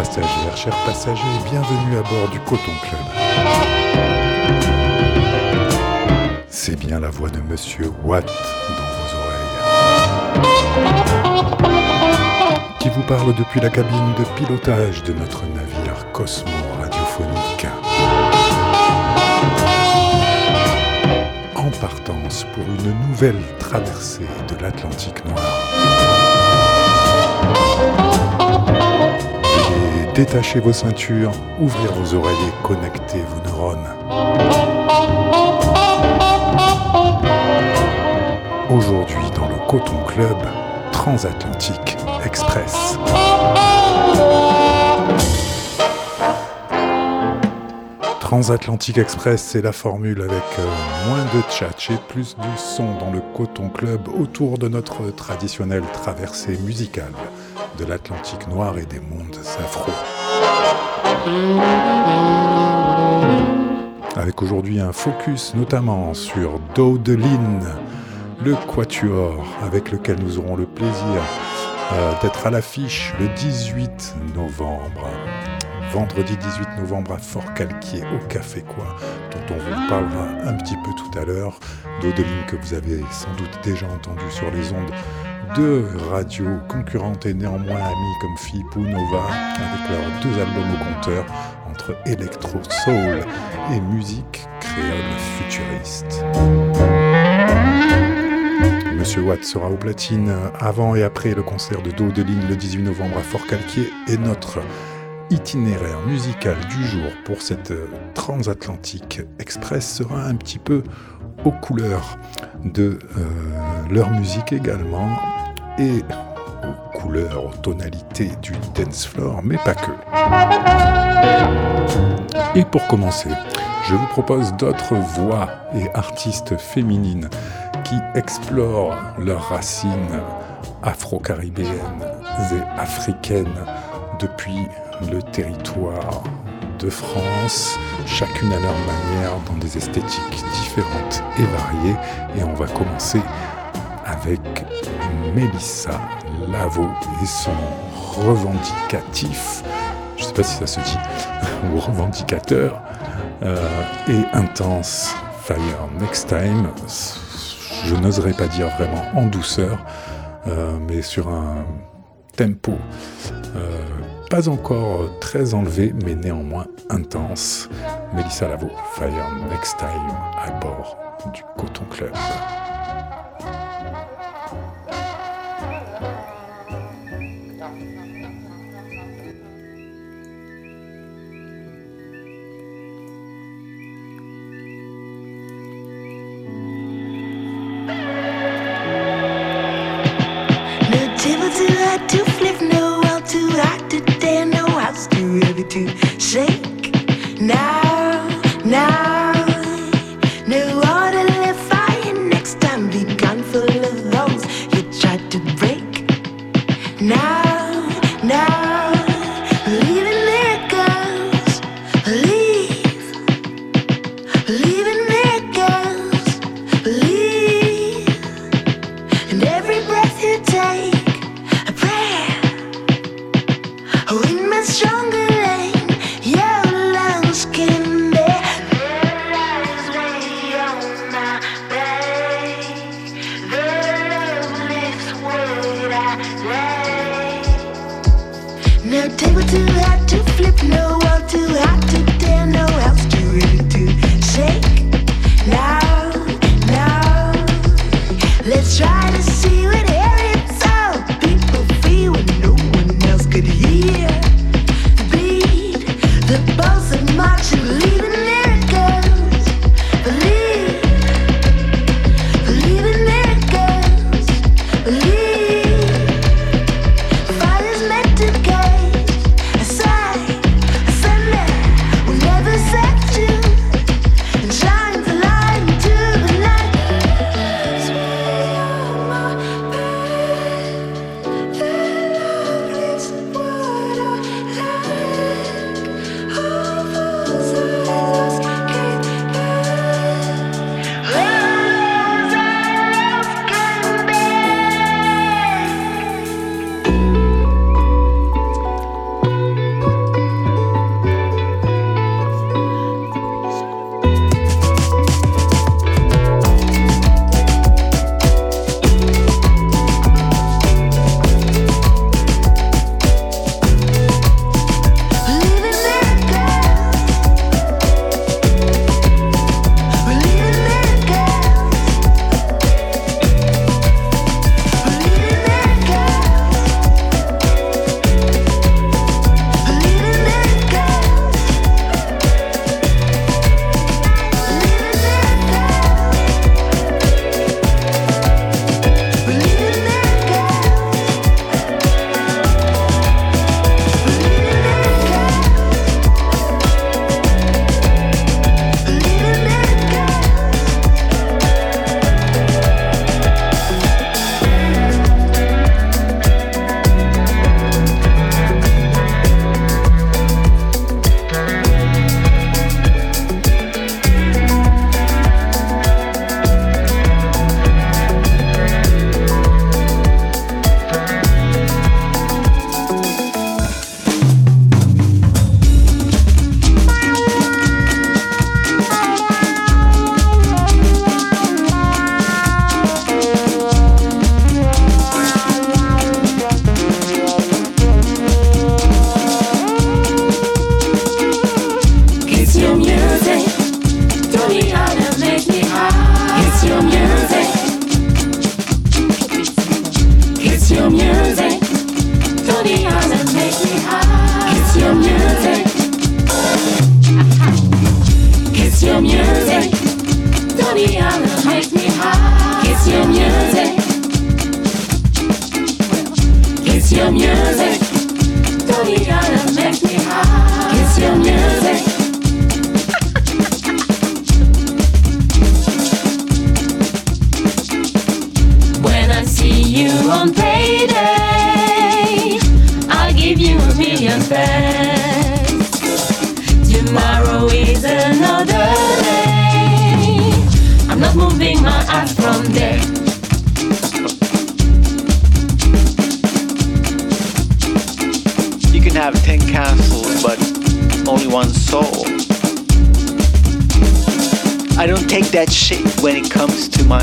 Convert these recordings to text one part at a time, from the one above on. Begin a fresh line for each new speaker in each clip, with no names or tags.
Passagères, chers passagers, bienvenue à bord du Coton Club. C'est bien la voix de Monsieur Watt dans vos oreilles. Qui vous parle depuis la cabine de pilotage de notre navire Cosmo radiophonique. En partance pour une nouvelle traversée de l'Atlantique Noir. Détachez vos ceintures, ouvrez vos oreilles connectez vos neurones. Aujourd'hui dans le Coton Club, Transatlantique Express. Transatlantique Express, c'est la formule avec euh, moins de tchatch et plus de son dans le Coton Club autour de notre traditionnelle traversée musicale de l'Atlantique noir et des mondes afro. Avec aujourd'hui un focus notamment sur Daudeline, le quatuor avec lequel nous aurons le plaisir euh, d'être à l'affiche le 18 novembre. Vendredi 18 novembre à Fort-Calquier au Café Quoi, dont on vous parlera un petit peu tout à l'heure. Daudeline que vous avez sans doute déjà entendu sur les ondes deux radios concurrentes et néanmoins amies comme ou Nova, avec leurs deux albums au compteur entre électro soul et musique créole futuriste. Monsieur Watt sera au platine avant et après le concert de Do de Ligne le 18 novembre à Fort-Calquier et notre itinéraire musical du jour pour cette transatlantique express sera un petit peu aux couleurs de euh, leur musique également aux couleurs, aux tonalités du dance floor, mais pas que. Et pour commencer, je vous propose d'autres voix et artistes féminines qui explorent leurs racines afro-caribéennes et africaines depuis le territoire de France, chacune à leur manière, dans des esthétiques différentes et variées. Et on va commencer avec Mélissa Lavo et son revendicatif, je ne sais pas si ça se dit, ou revendicateur, euh, et intense Fire Next Time. Je n'oserais pas dire vraiment en douceur, euh, mais sur un tempo euh, pas encore très enlevé, mais néanmoins intense. Mélissa Lavo, Fire Next Time à bord du Coton Club.
too hot to I
was too heavy to shake. Now.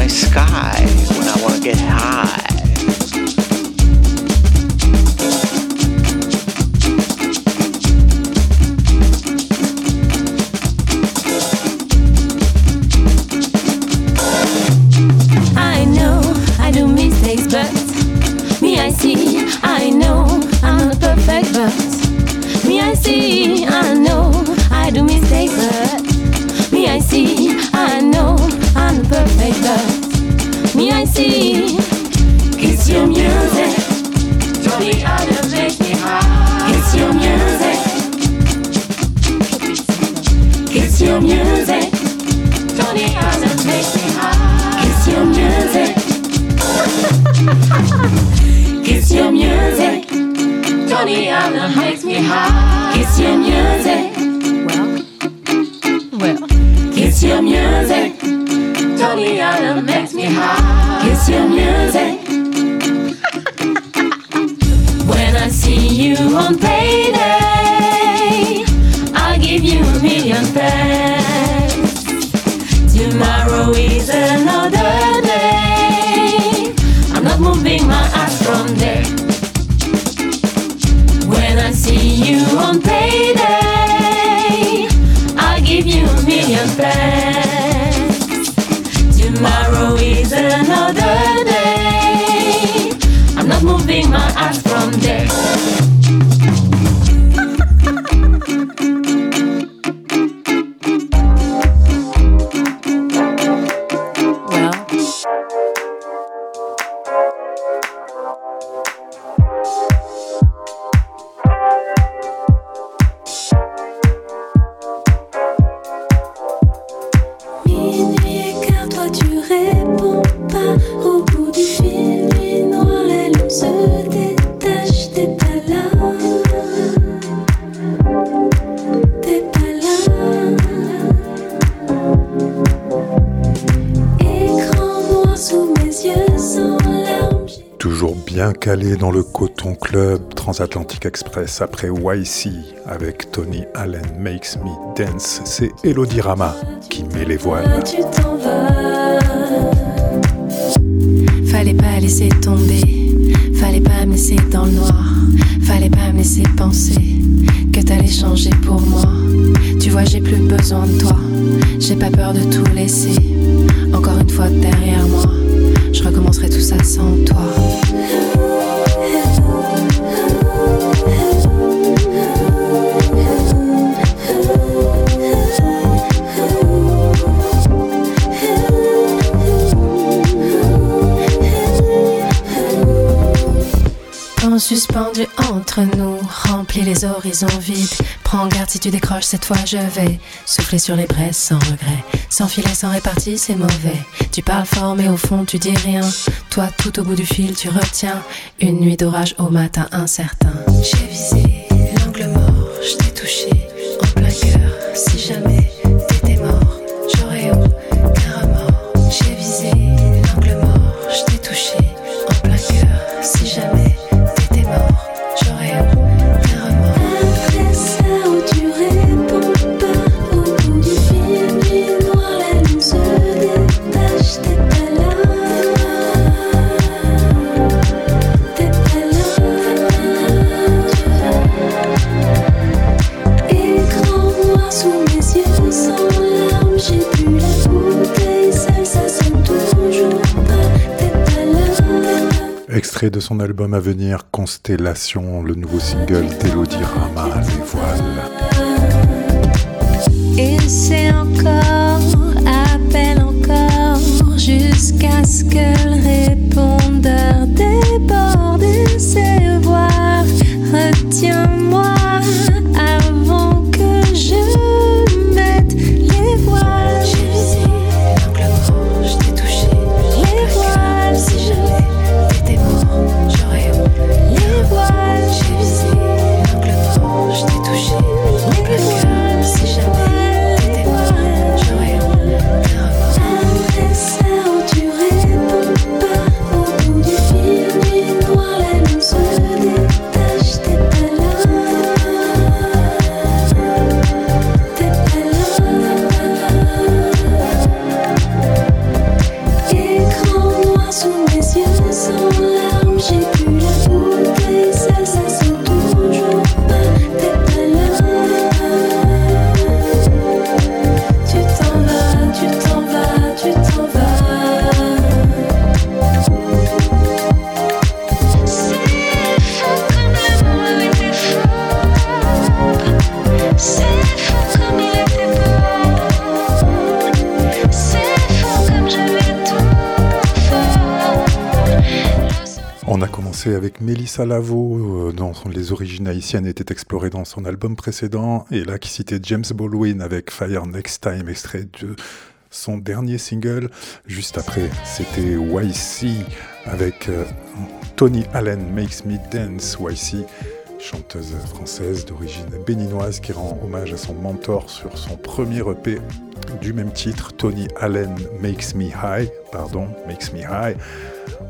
mais. Transatlantic Express après YC avec Tony Allen Makes Me Dance, c'est Elodie Rama qui met les voiles.
Tu vas.
Fallait pas laisser tomber, fallait pas me laisser dans le noir, fallait pas me laisser penser que t'allais changer pour moi. Tu vois, j'ai plus besoin de toi, j'ai pas peur de tout laisser. Encore une fois derrière moi, je recommencerai tout ça sans toi. nous remplit les horizons vides. Prends garde si tu décroches, cette fois je vais souffler sur les braises sans regret. Sans filet, sans répartie, c'est mauvais. Tu parles fort, mais au fond tu dis rien. Toi, tout au bout du fil, tu retiens une nuit d'orage au matin incertain. J'ai visé.
extrait de son album à venir Constellation, le nouveau single d'Elodie Rama, Les Voiles.
Et c'est encore, appelle encore, jusqu'à ce que le
commencé avec Mélissa Lavo, euh, dont les origines haïtiennes étaient explorées dans son album précédent, et là qui citait James Baldwin avec Fire Next Time, extrait de son dernier single. Juste après, c'était YC avec euh, Tony Allen Makes Me Dance, YC, chanteuse française d'origine béninoise qui rend hommage à son mentor sur son premier EP du même titre, Tony Allen Makes Me High, pardon, Makes Me High.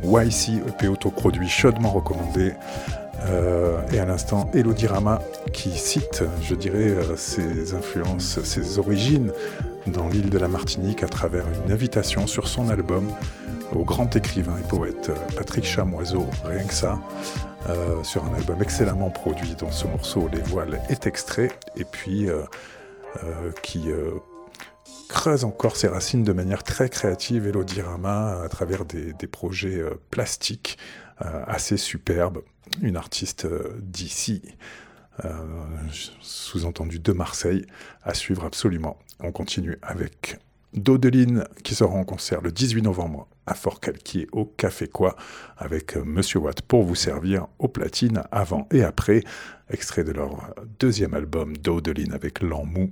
YC EP autoproduit chaudement recommandé. Euh, et à l'instant, Elodie Rama qui cite, je dirais, euh, ses influences, ses origines dans l'île de la Martinique à travers une invitation sur son album au grand écrivain et poète euh, Patrick Chamoiseau, rien que ça, sur un album excellemment produit dont ce morceau Les Voiles est extrait et puis qui creuse encore ses racines de manière très créative, et Elodirama, à travers des, des projets euh, plastiques euh, assez superbes. Une artiste euh, d'ici, sous-entendu de Marseille, à suivre absolument. On continue avec d'Odeline qui sera en concert le 18 novembre à Fort Calquier au Café Quoi avec Monsieur Watt pour vous servir aux platines avant et après, extrait de leur deuxième album d'Odeline avec
L'En Mou,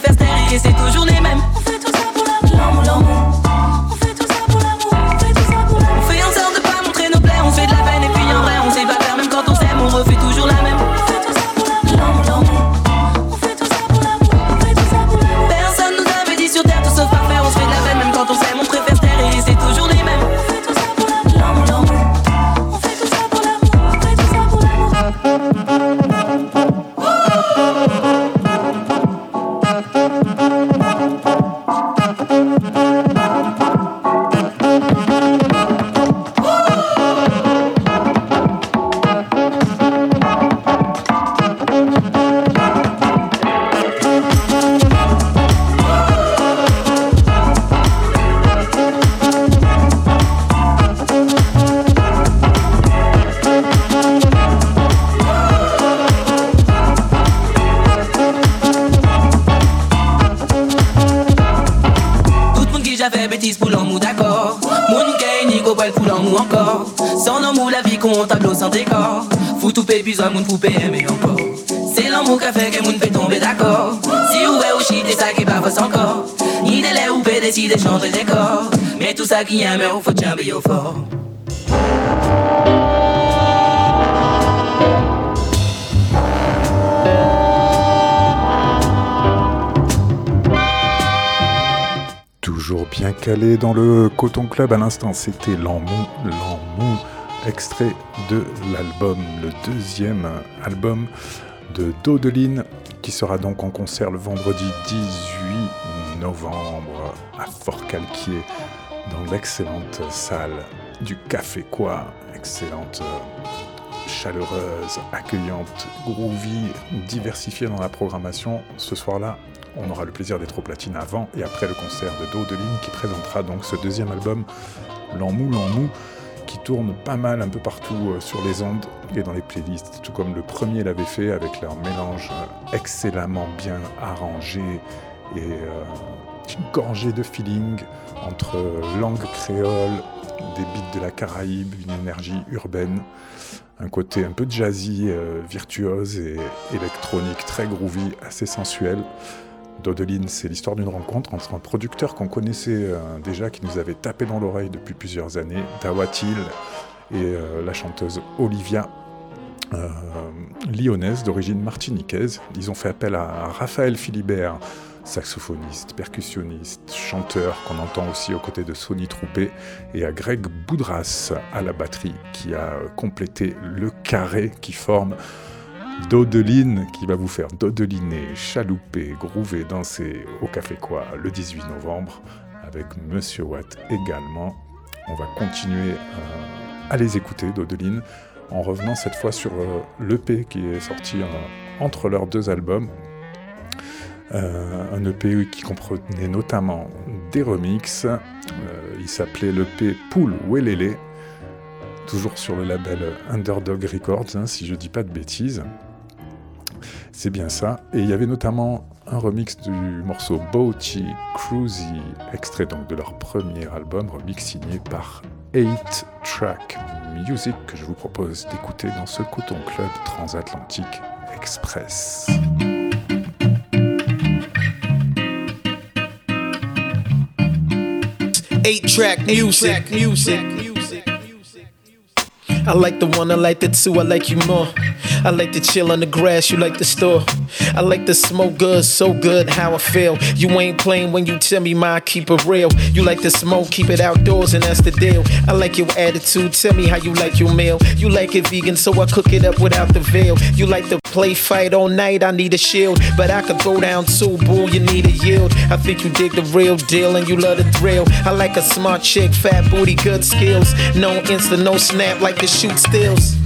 faire stériler, c'est toujours les mêmes
Toujours bien calé dans le Coton Club à l'instant, c'était L'Amou, L'Amou, extrait de l'album, le deuxième album de Dodeline, qui sera donc en concert le vendredi 18 novembre à Fort-Calquier, dans l'excellente salle du Café Quoi, excellente, chaleureuse, accueillante, groovy, diversifiée dans la programmation. Ce soir-là, on aura le plaisir d'être au platine avant et après le concert de Dodeline qui présentera donc ce deuxième album, L'Amou, L'Amou qui tourne pas mal un peu partout euh, sur les ondes et dans les playlists, tout comme le premier l'avait fait avec leur mélange euh, excellemment bien arrangé et euh, gorgé de feeling entre langue créole, des beats de la Caraïbe, une énergie urbaine, un côté un peu jazzy, virtuose et électronique très groovy, assez sensuel. Dodeline, c'est l'histoire d'une rencontre entre un producteur qu'on connaissait euh, déjà, qui nous avait tapé dans l'oreille depuis plusieurs années, Dawatil, et euh, la chanteuse Olivia, euh, lyonnaise d'origine martiniquaise. Ils ont fait appel à Raphaël Philibert, saxophoniste, percussionniste, chanteur qu'on entend aussi aux côtés de Sonny Troupé, et à Greg Boudras à la batterie, qui a complété le carré qui forme Dodeline qui va vous faire dodeliner, chalouper, groover, danser au Café Quoi le 18 novembre avec Monsieur Watt également. On va continuer euh, à les écouter, Dodeline, en revenant cette fois sur euh, l'EP qui est sorti euh, entre leurs deux albums. Un EP qui comprenait notamment des remixes. il s'appelait l'EP Pool Welele, toujours sur le label Underdog Records, hein, si je dis pas de bêtises. C'est bien ça. Et il y avait notamment un remix du morceau Boaty Cruisy, extrait donc de leur premier album, remix signé par 8 Track Music, que je vous propose d'écouter dans ce Coton Club Transatlantique Express.
8 track music, music. I like the one, I like the two, I like you more. I like to chill on the grass, you like the store. I like to smoke good, so good how I feel. You ain't playing when you tell me my keep it real. You like to smoke, keep it outdoors, and that's the deal. I like your attitude, tell me how you like your meal. You like it vegan, so I cook it up without the veil. You like to play fight all night, I need a shield. But I could go down too, boo, you need a yield. I think you dig the real deal and you love the thrill. I like a smart chick, fat booty, good skills. No insta, no snap like the shoot stills.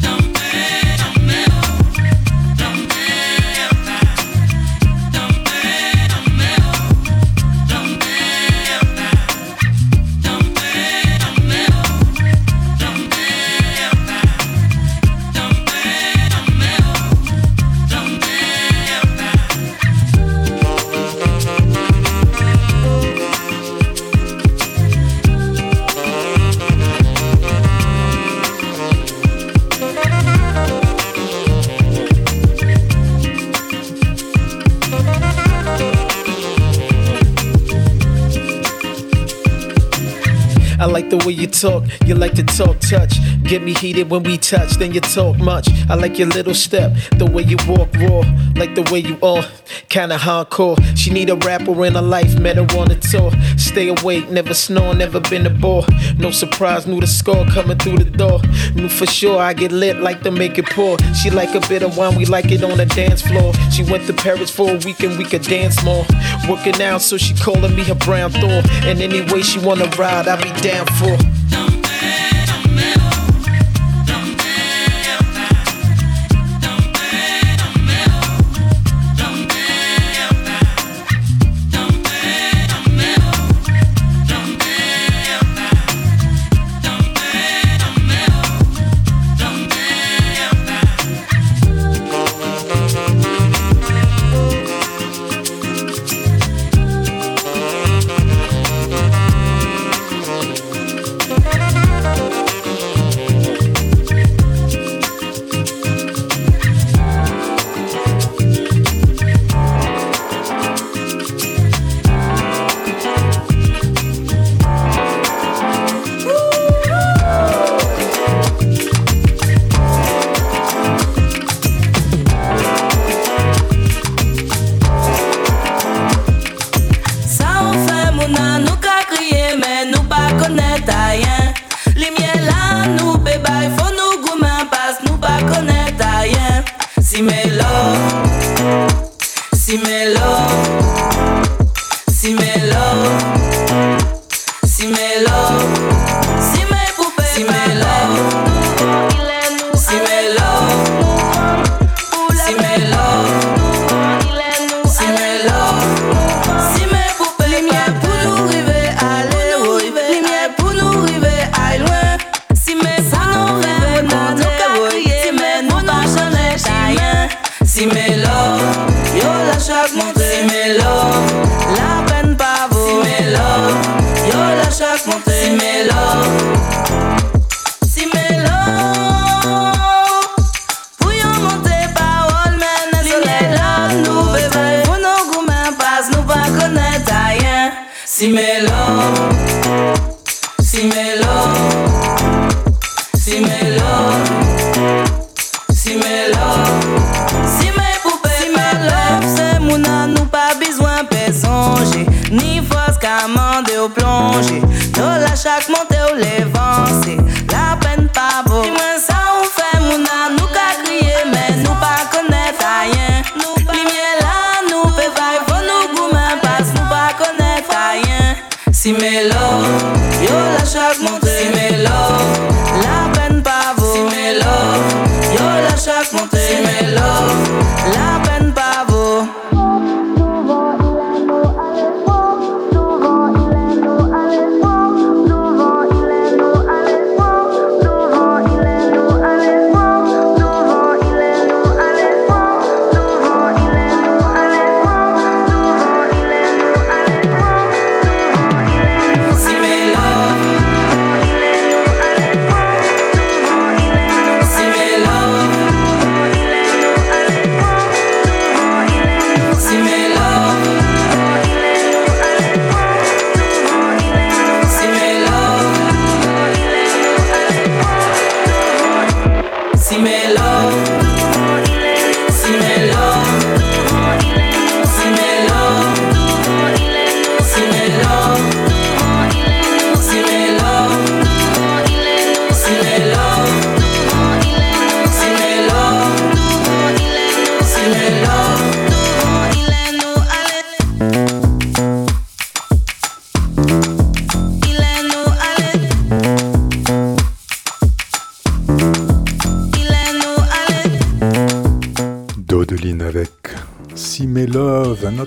The way you talk, you like to talk touch. Get me heated when we touch, then you talk much. I like your little step, the way you walk raw, like the way you are, kinda hardcore. She need a rapper in her life, met her on the tour. Stay awake, never snore, never been a bore. No surprise, knew the score coming through the door. Knew for sure I get lit like to make it pour. She like a bit of wine, we like it on the dance floor. She went to Paris for a week and we could dance more. Working out, so she calling me her brown Thor. And any way she wanna ride, I be down for.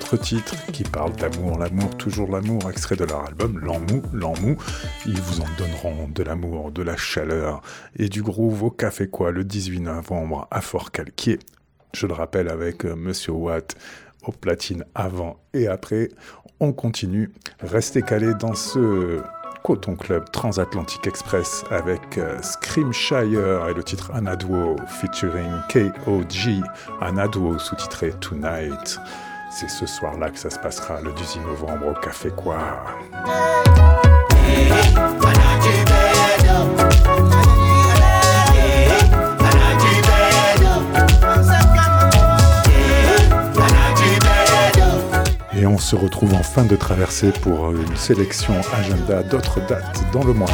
Love,
un autre titre qui parle d'amour, l'amour, toujours l'amour, extrait de leur album L'Emmou, L'Emmou. Ils vous en donneront de l'amour, de la chaleur et du groove au Café Quoi le 18 novembre à Fort-Calquier. Je le rappelle avec euh, Monsieur Watt au platine avant et après. On continue. Restez calés dans ce Coton Club Transatlantic Express avec euh, Screamshire et le titre Anadwo featuring KOG. Anadwo sous-titré Tonight. C'est ce soir-là que ça se passera le 18 novembre au Café Quoi. Et on se retrouve en fin de traversée pour une sélection agenda d'autres dates dans le mois.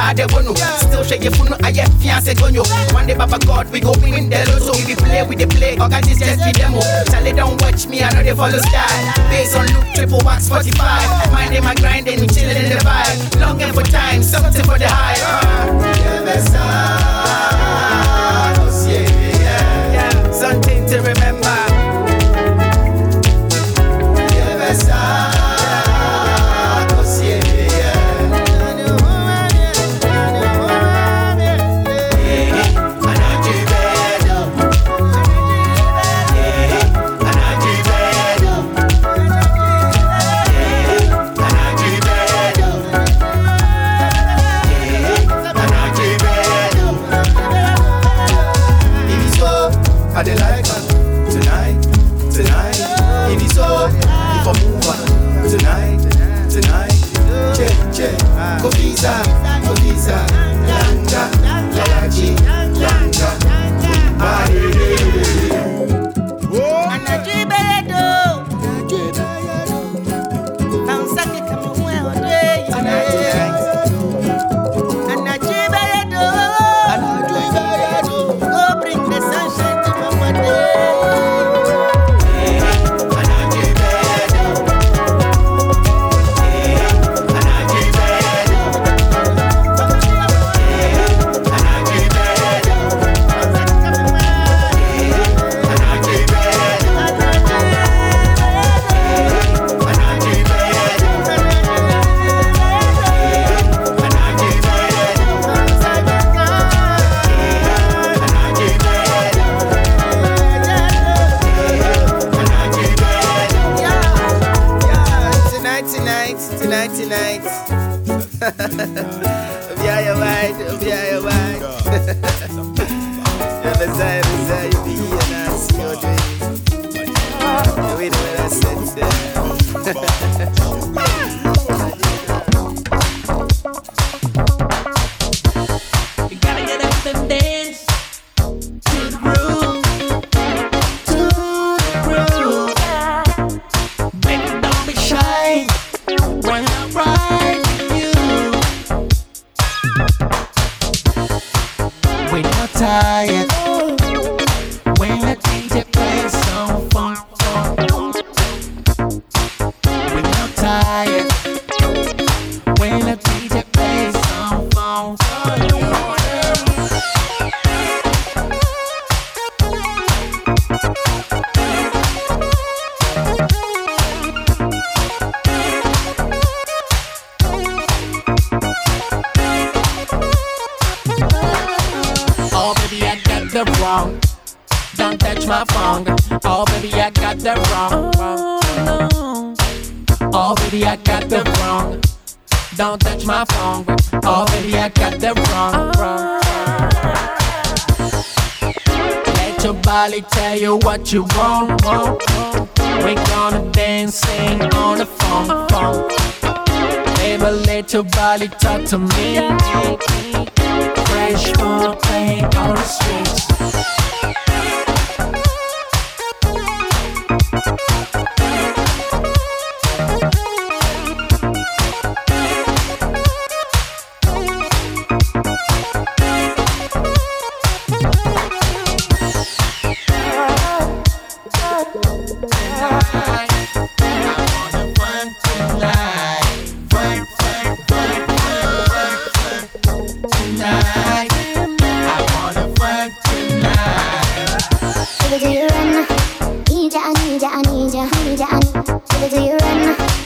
And of no. Still shake your I get fiance gonyo. One day, Baba God, we go win the lotto. If we play, we the play, or got this just be demo. Charlie, don't watch me, I know they follow style. Based on look, triple wax 45. Minding my grinding, we chilling in the vibe. Longing for time, something for the high. Uh. Body talk to me. need ya, I need ya, I need ya, I need ya. Should do
you
run?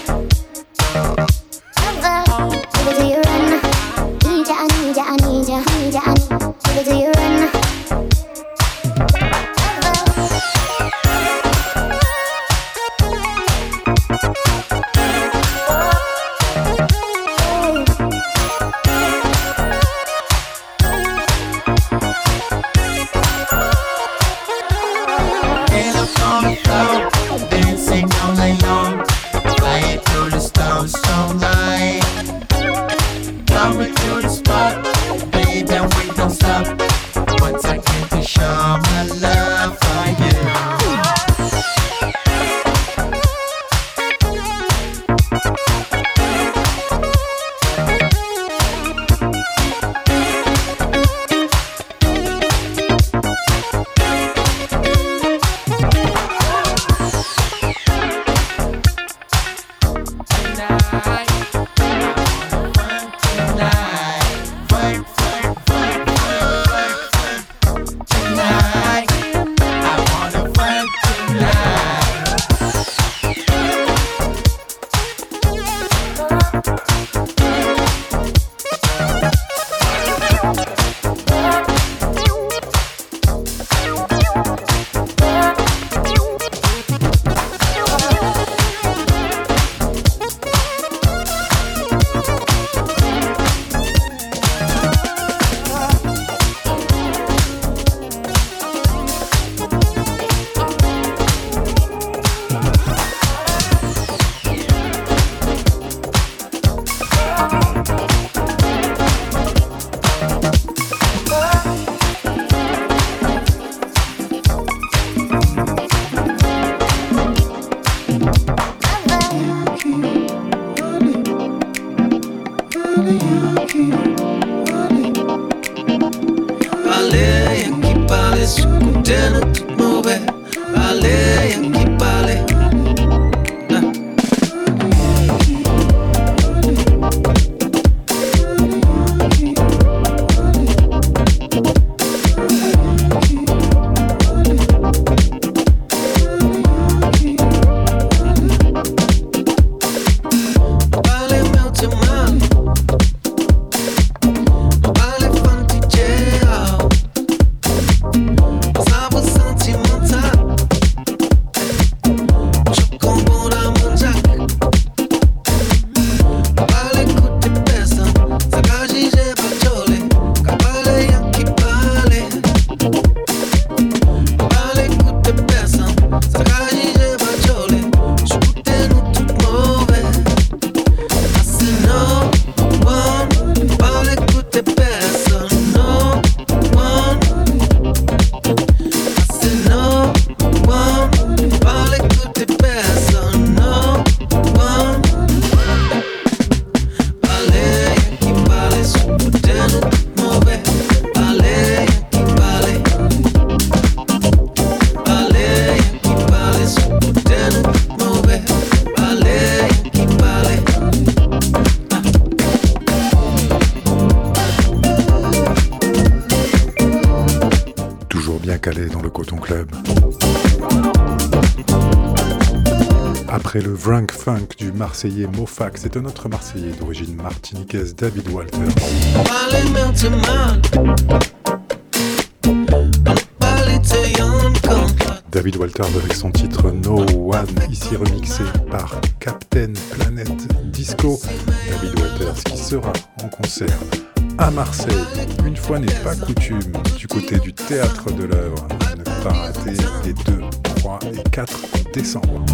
Bien calé dans le Coton Club. Après le Vrank Funk du Marseillais Mofax, c'est un autre Marseillais d'origine martiniquaise, David Walter. David Walter avec son titre No One, ici remixé par Captain Planet Disco. David Walters qui sera en concert à Marseille. Une fois n'est pas coutume, du côté du théâtre de l'œuvre, ne pas rater les 2, 3 et 4 décembre.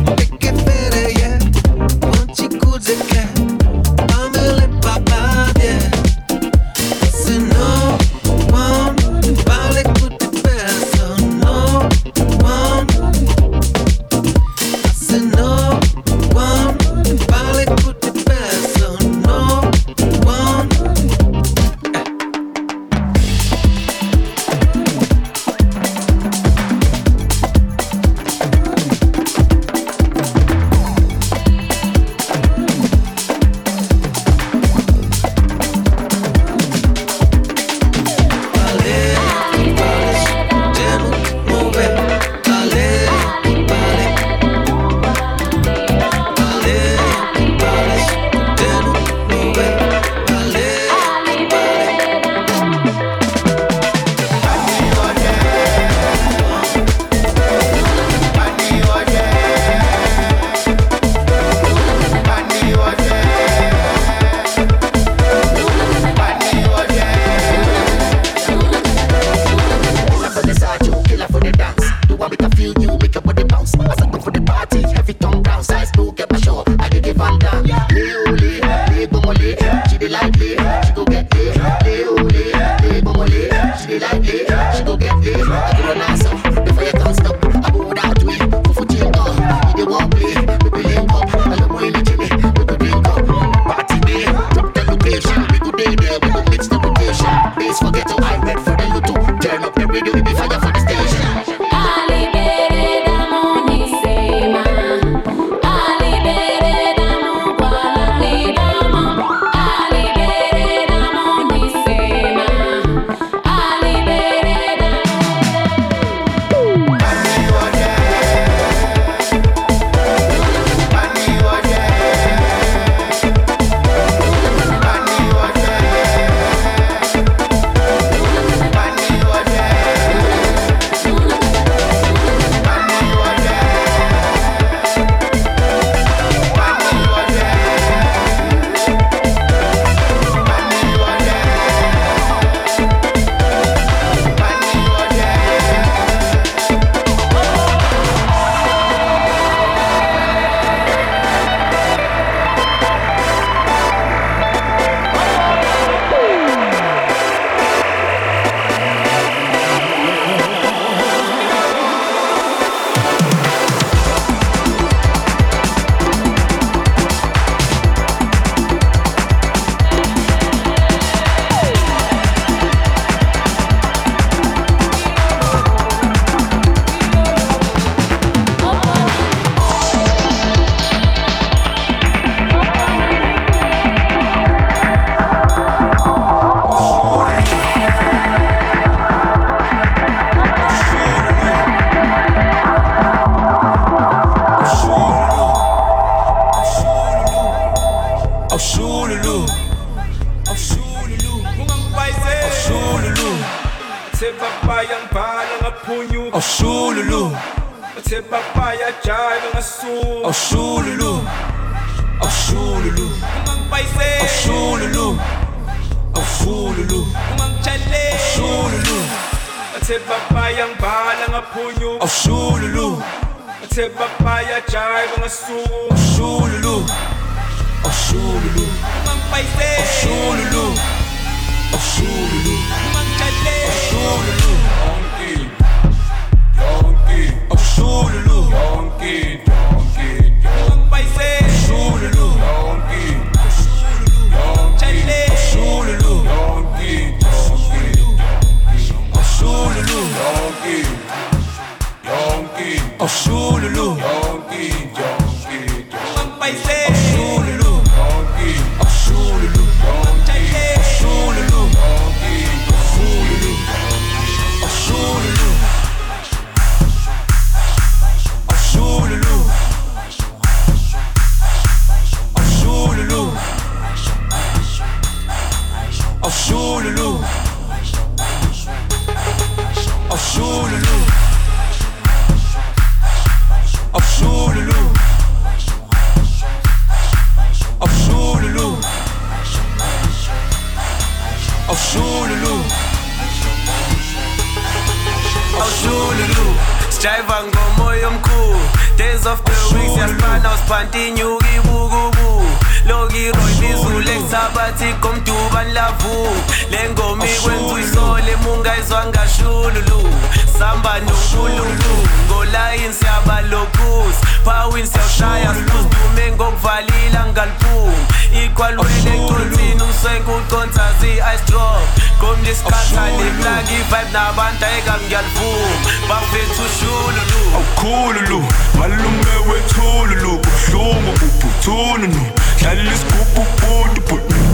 Shululu.
Strive ngomoya omkhulu. Days of the week siyasibana usiphanti inyuka ibukubu. Lokiroy bizule kusabathi komduba nlavu Le ngoma ikwenza uyisole mungayizwa ngashululu. Samba nonkulunkulu ngolayini siyabalokuza pawini siyawushaya sidume ngokuvalile angaliphumi ikwalweni econzini umsenkuconsa zii-ice drop komnisikhathane plaki ivibe nabantu ayekami ngiyalivuma bafethu ushululu.
Awukhululu malume wethululu. Buhlungu bubuthununu dlalile isigubhu butu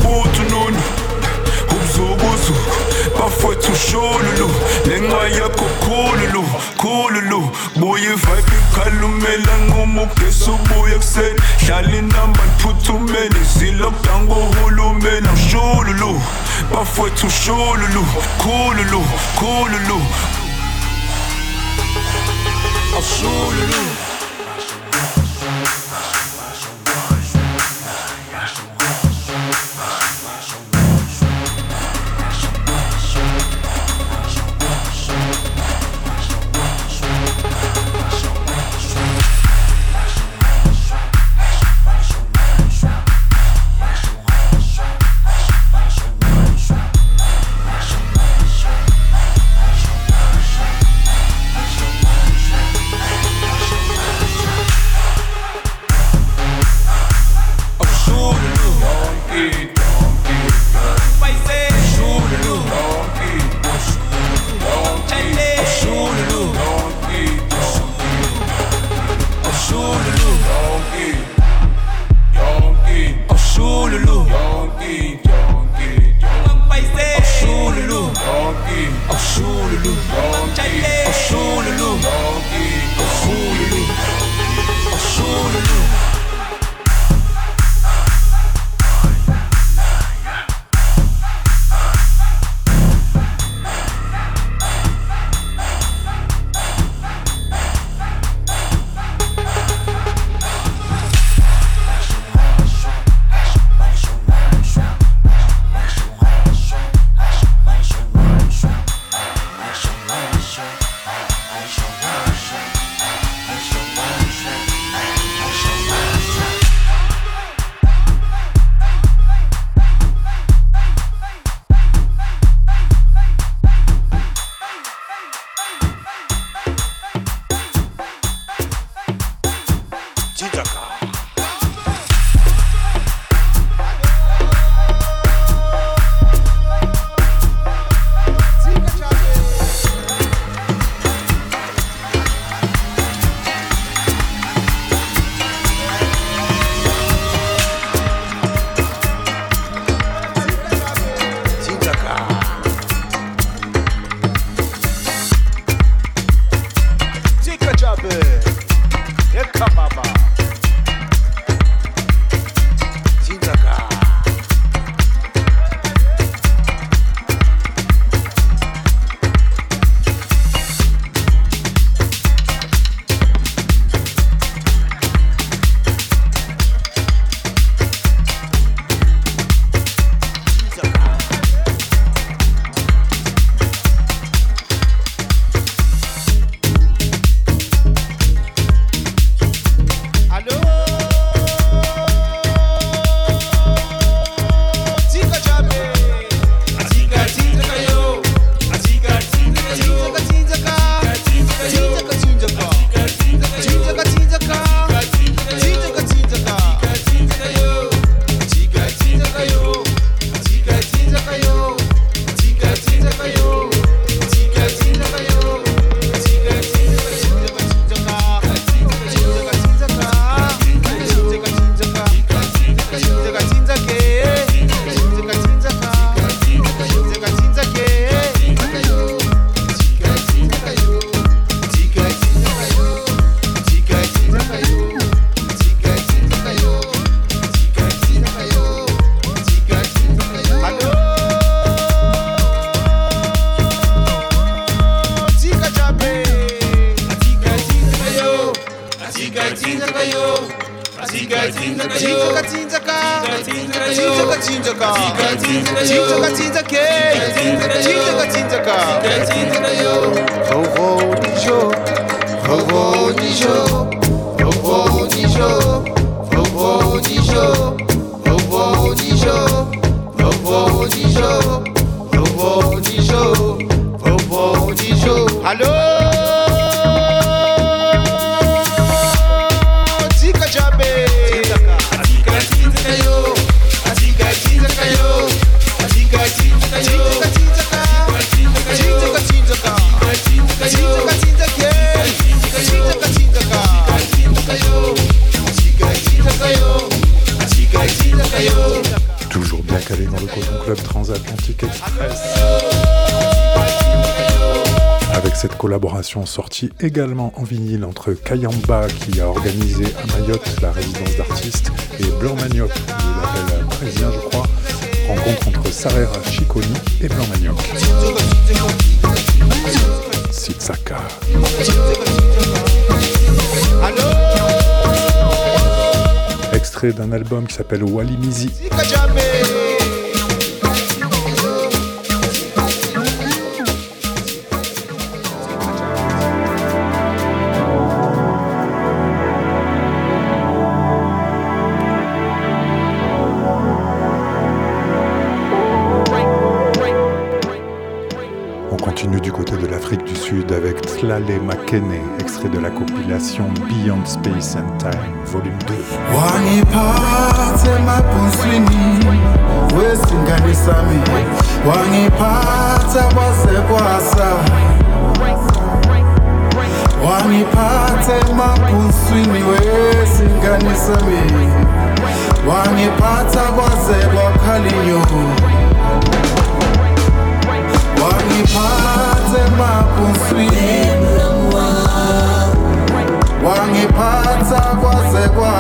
butu ubuzukuzuku bafowethu shululu lenxa yakho khululu khululu. Buye ivibe ikhalumela nquma ugesi ubuye kuseni dlala inamba niphuthumeni zilockdown kohulumeni awushululu bafowethu shululu khululu khululu. Awushululu
collaboration sortie également en vinyle entre Kayamba qui a organisé à Mayotte la résidence d'artistes et Blanc Manioc, le label parisien je crois, rencontre entre Sarera Chiconi et Blanc Manioc. Sitsaka. Extrait d'un album qui s'appelle Wali Tlale Makene, extrait de la compilation Beyond Space and Time, volume 2.
wangiphathe emabhonswini wesingane sami wangiphatha kwaze kwasa wangiphatha emabhonswini wesingane sami wangiphatha kwaze kwakhalinyo wangiphatha
makunswile wangiphansa kwasekwa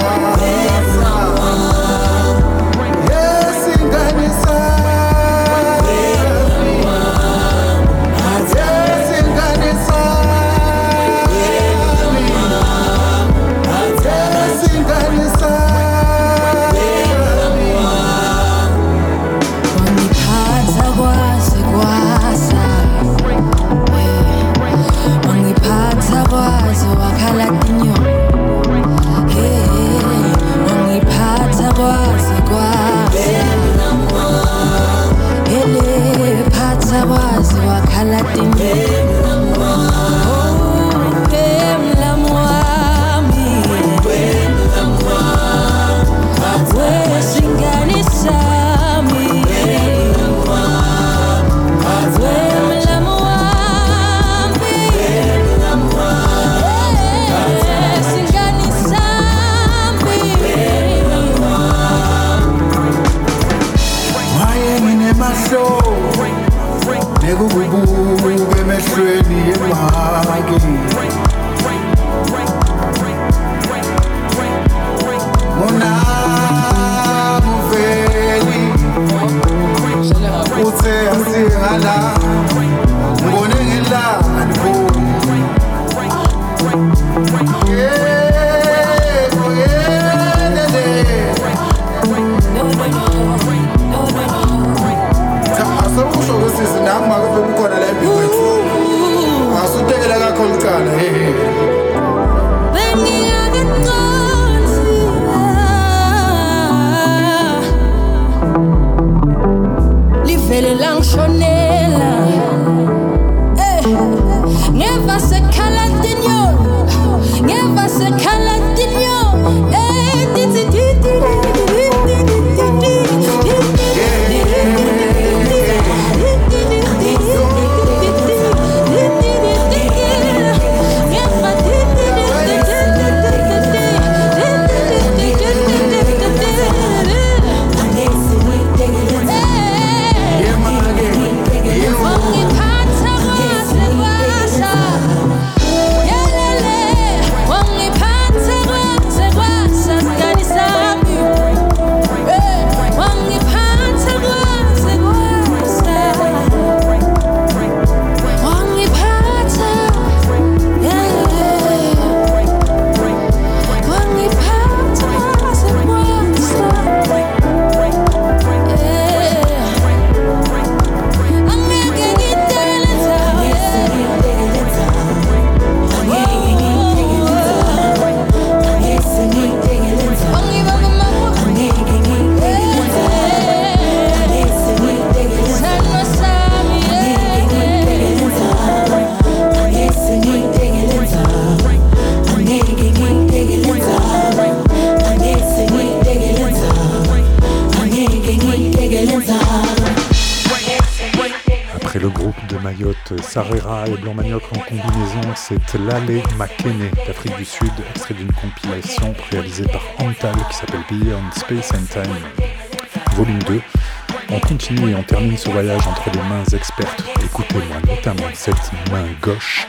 ce voyage entre les mains expertes. Écoutez-moi notamment cette main gauche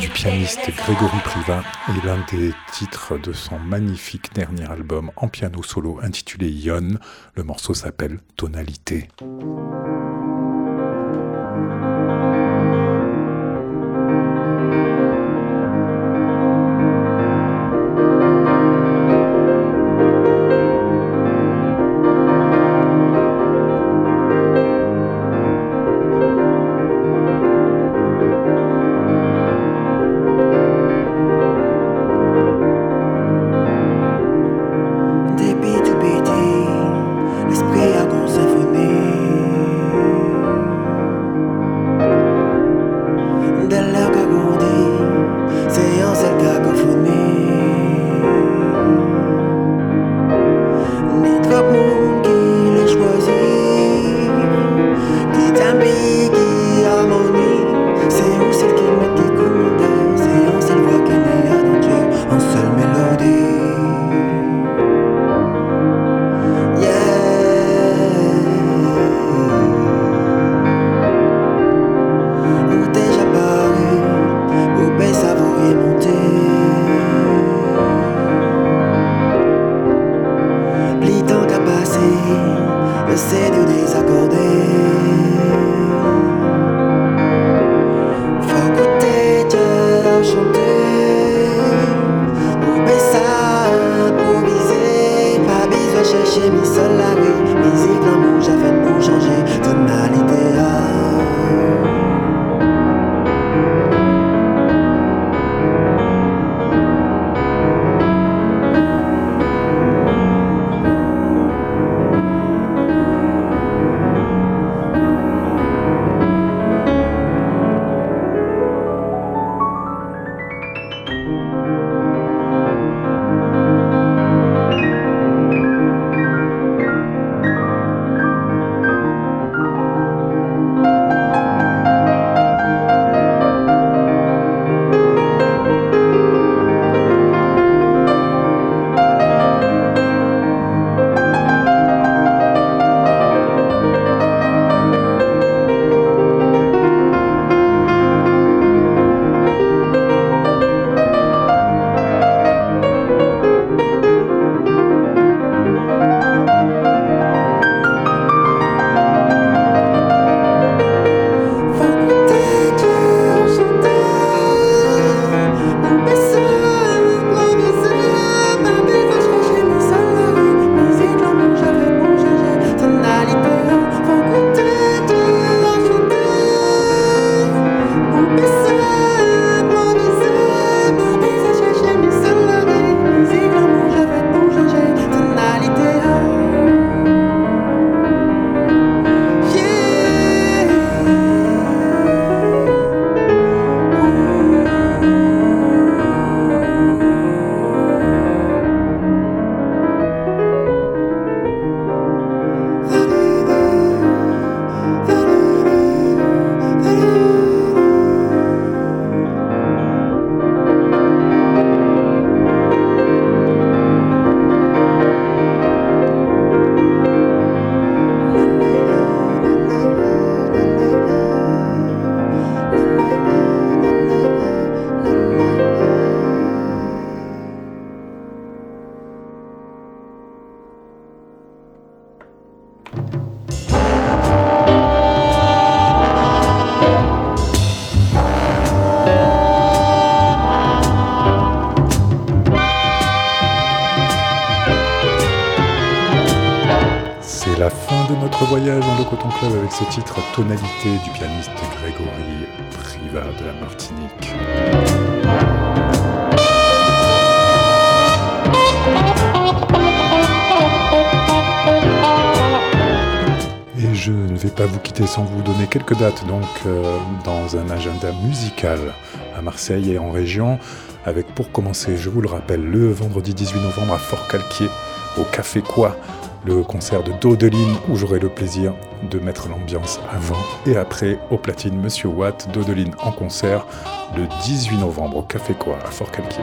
du pianiste Grégory Priva et l'un des titres de son magnifique dernier album en piano solo intitulé Yon. Le morceau s'appelle Tonalité. Ce titre Tonalité du pianiste Grégory Priva de la Martinique. Et je ne vais pas vous quitter sans vous donner quelques dates donc euh, dans un agenda musical à Marseille et en région avec pour commencer, je vous le rappelle, le vendredi 18 novembre à Fort-Calquier au Café Quoi
le concert de Dodeline où j'aurai le plaisir de mettre l'ambiance avant et après au platine Monsieur Watt, Dodeline en concert le 18 novembre au Café Quoi à Fort Calquier.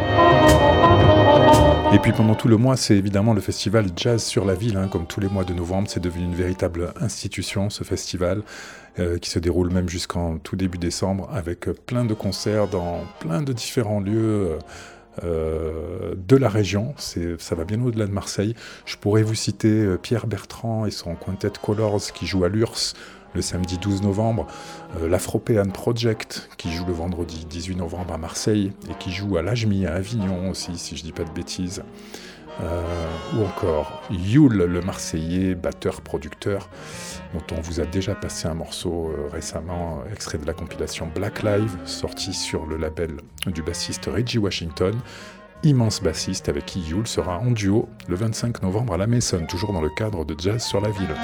Et puis pendant tout le mois, c'est évidemment le festival Jazz sur la ville, hein, comme tous les mois de novembre, c'est devenu une véritable institution ce festival. Euh, qui se déroule même jusqu'en tout début décembre avec plein de concerts dans plein de différents lieux. Euh, euh, de la région, ça va bien au-delà de Marseille. Je pourrais vous citer euh, Pierre Bertrand et son Quintet Colors qui joue à l'URSS le samedi 12 novembre, euh, l'Afropean Project qui joue le vendredi 18 novembre à Marseille et qui joue à l'Ajmi à Avignon aussi, si je dis pas de bêtises. Ou encore Yule, le Marseillais, batteur-producteur, dont on vous a déjà passé un morceau récemment, extrait de la compilation Black Live, sorti sur le label du bassiste Reggie Washington, immense bassiste avec qui Yule sera en duo le 25 novembre à la Maison, toujours dans le cadre de Jazz sur la ville.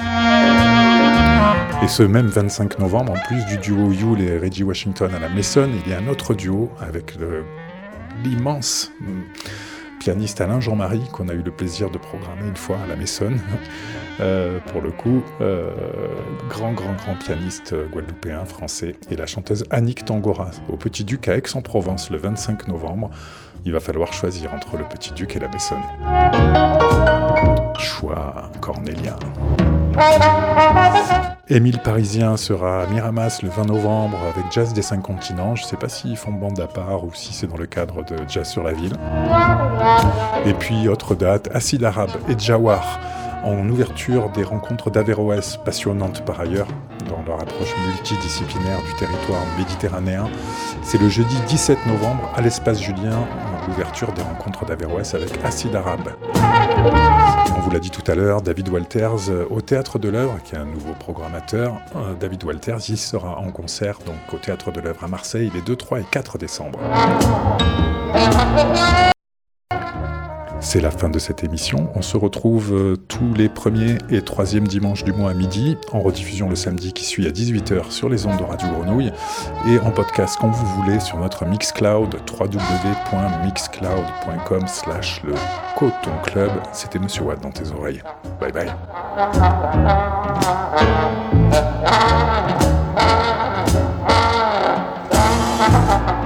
Et ce même 25 novembre, en plus du duo Yule et Reggie Washington à la Maison, il y a un autre duo avec l'immense pianiste Alain Jean-Marie qu'on a eu le plaisir de programmer une fois à la Maison. Euh, pour le coup, euh, grand, grand, grand pianiste guadeloupéen, français, et la chanteuse Annick Tangora au Petit Duc à Aix-en-Provence le 25 novembre. Il va falloir choisir entre le Petit Duc et la Bessonne. Choix cornélien. Émile Parisien sera à Miramas le 20 novembre avec Jazz des Cinq Continents. Je ne sais pas s'ils font bande à part ou si c'est dans le cadre de Jazz sur la ville. Et puis, autre date, Acide Arabe et Jawar en ouverture des rencontres d'Averroès, passionnantes par ailleurs, dans leur approche multidisciplinaire du territoire méditerranéen. C'est le jeudi 17 novembre à l'espace Julien, l'ouverture des rencontres d'Averroès avec Acide Arabe. On vous l'a dit tout à l'heure, David Walters euh, au Théâtre de l'œuvre, qui est un nouveau programmateur. Euh, David Walters y sera en concert donc au Théâtre de l'œuvre à Marseille les 2, 3 et 4 décembre. C'est la fin de cette émission. On se retrouve euh, tous les premiers et troisièmes dimanches du mois à midi, en rediffusion le samedi qui suit à 18h sur les ondes de Radio Grenouille, et en podcast quand vous voulez sur notre Mixcloud, www.mixcloud.com slash le Coton Club. C'était Monsieur Watt dans tes oreilles. Bye bye.